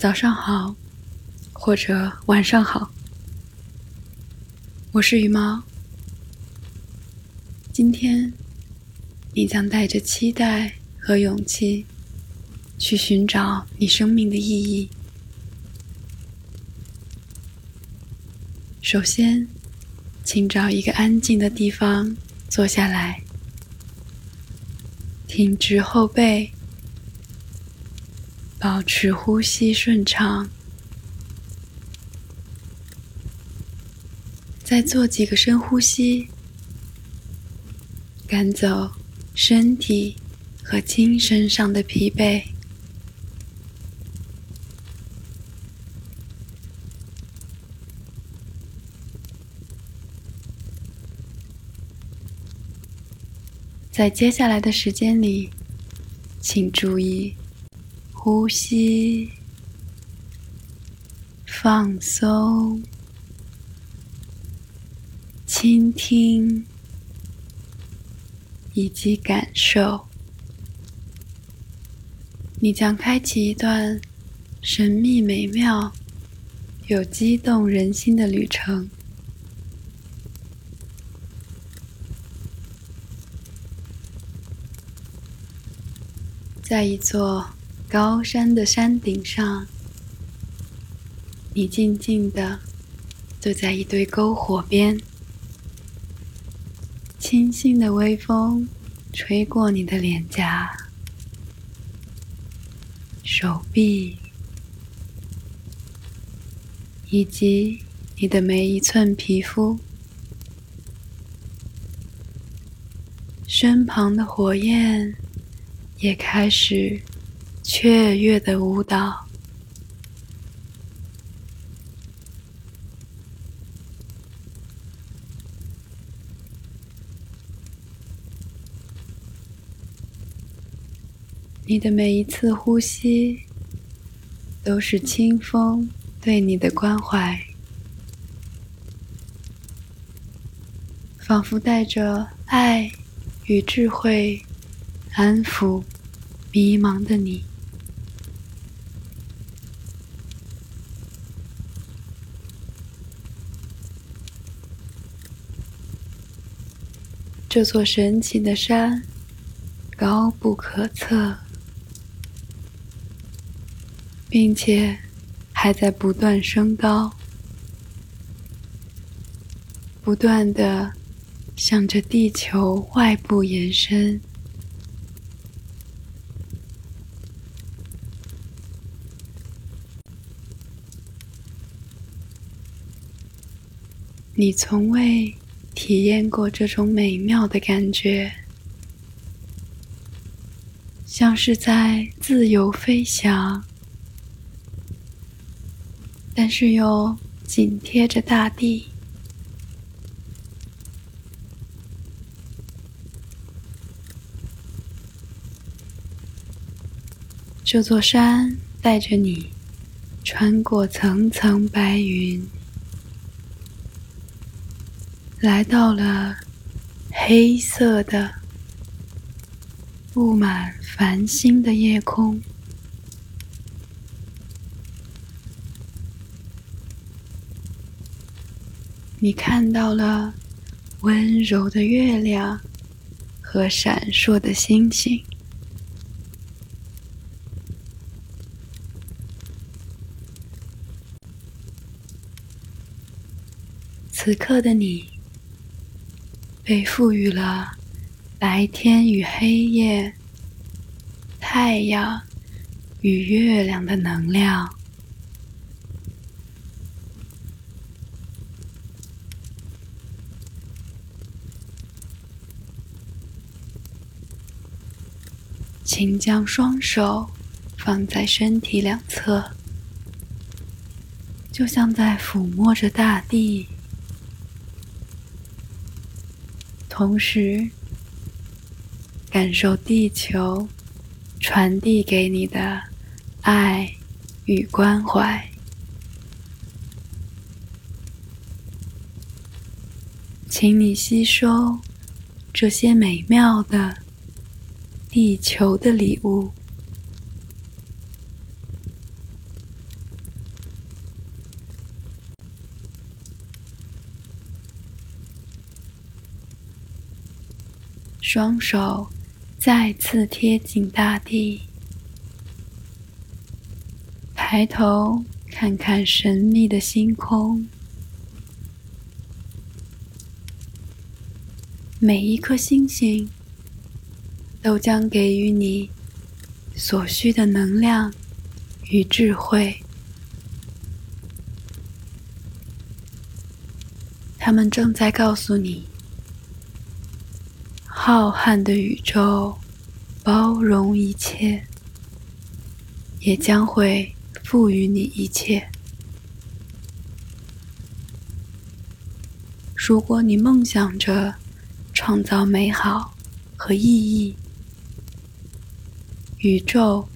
早上好，或者晚上好，我是羽毛。今天，你将带着期待和勇气，去寻找你生命的意义。首先，请找一个安静的地方坐下来，挺直后背。保持呼吸顺畅，再做几个深呼吸，赶走身体和精神上的疲惫。在接下来的时间里，请注意。呼吸，放松，倾听，以及感受。你将开启一段神秘、美妙、有激动人心的旅程，在一座。高山的山顶上，你静静地坐在一堆篝火边，清新的微风吹过你的脸颊、手臂，以及你的每一寸皮肤。身旁的火焰也开始。雀跃的舞蹈，你的每一次呼吸都是清风对你的关怀，仿佛带着爱与智慧，安抚迷茫的你。这座神奇的山高不可测，并且还在不断升高，不断的向着地球外部延伸。你从未。体验过这种美妙的感觉，像是在自由飞翔，但是又紧贴着大地。这座山带着你穿过层层白云。来到了黑色的、布满繁星的夜空，你看到了温柔的月亮和闪烁的星星。此刻的你。被赋予了白天与黑夜、太阳与月亮的能量。请将双手放在身体两侧，就像在抚摸着大地。同时，感受地球传递给你的爱与关怀，请你吸收这些美妙的地球的礼物。双手再次贴紧大地，抬头看看神秘的星空。每一颗星星都将给予你所需的能量与智慧。他们正在告诉你：浩瀚的宇宙包容一切，也将会赋予你一切。如果你梦想着，创造美好和意义，宇宙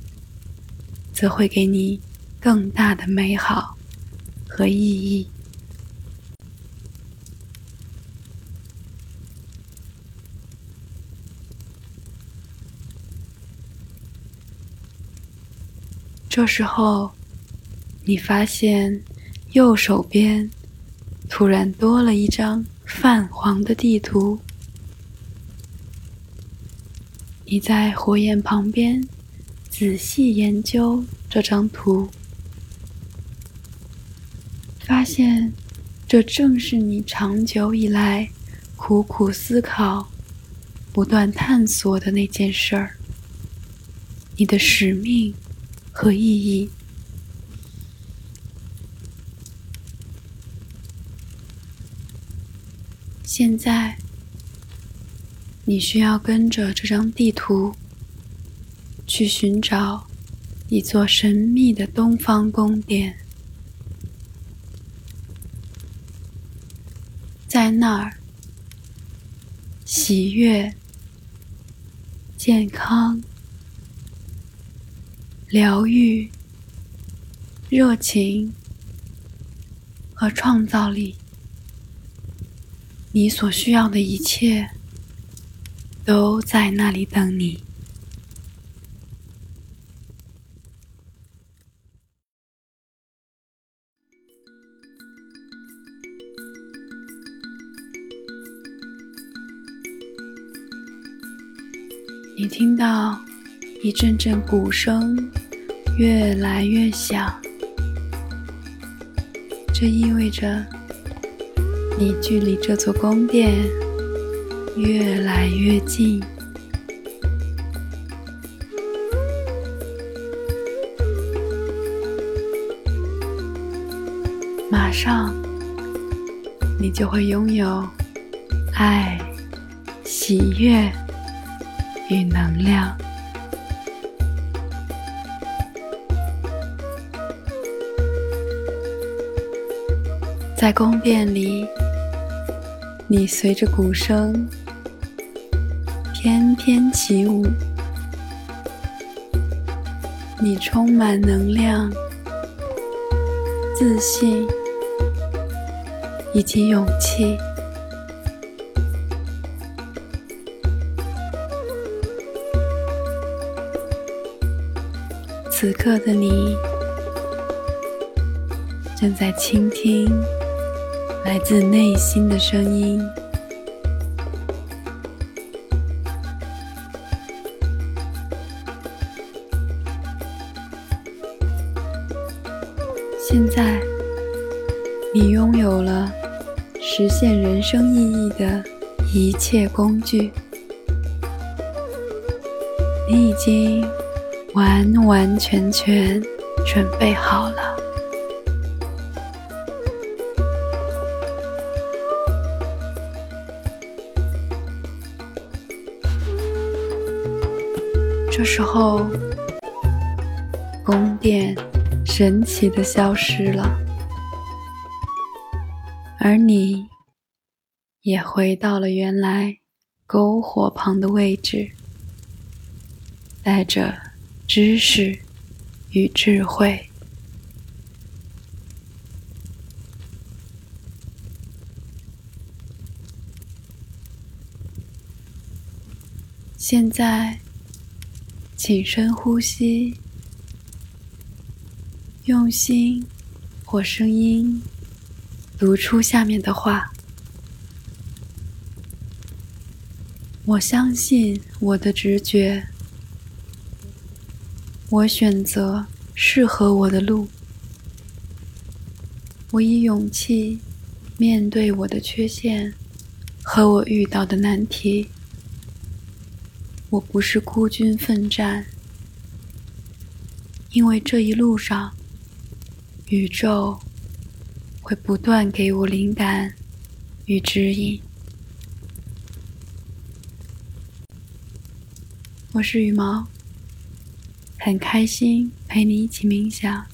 则会给你更大的美好和意义。这时候，你发现右手边突然多了一张泛黄的地图。你在火焰旁边仔细研究这张图，发现这正是你长久以来苦苦思考、不断探索的那件事儿——你的使命和意义。现在。你需要跟着这张地图去寻找一座神秘的东方宫殿，在那儿，喜悦、健康、疗愈、热情和创造力，你所需要的一切。都在那里等你。你听到一阵阵鼓声越来越响，这意味着你距离这座宫殿。越来越近，马上你就会拥有爱、喜悦与能量。在宫殿里，你随着鼓声。翩翩起舞，你充满能量、自信以及勇气。此刻的你正在倾听来自内心的声音。现在，你拥有了实现人生意义的一切工具，你已经完完全全准备好了。这时候，宫殿。神奇的消失了，而你也回到了原来篝火旁的位置，带着知识与智慧。现在，请深呼吸。用心或声音读出下面的话：我相信我的直觉，我选择适合我的路，我以勇气面对我的缺陷和我遇到的难题。我不是孤军奋战，因为这一路上，宇宙会不断给我灵感与指引。我是羽毛，很开心陪你一起冥想。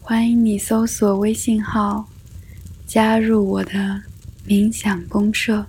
欢迎你搜索微信号，加入我的冥想公社。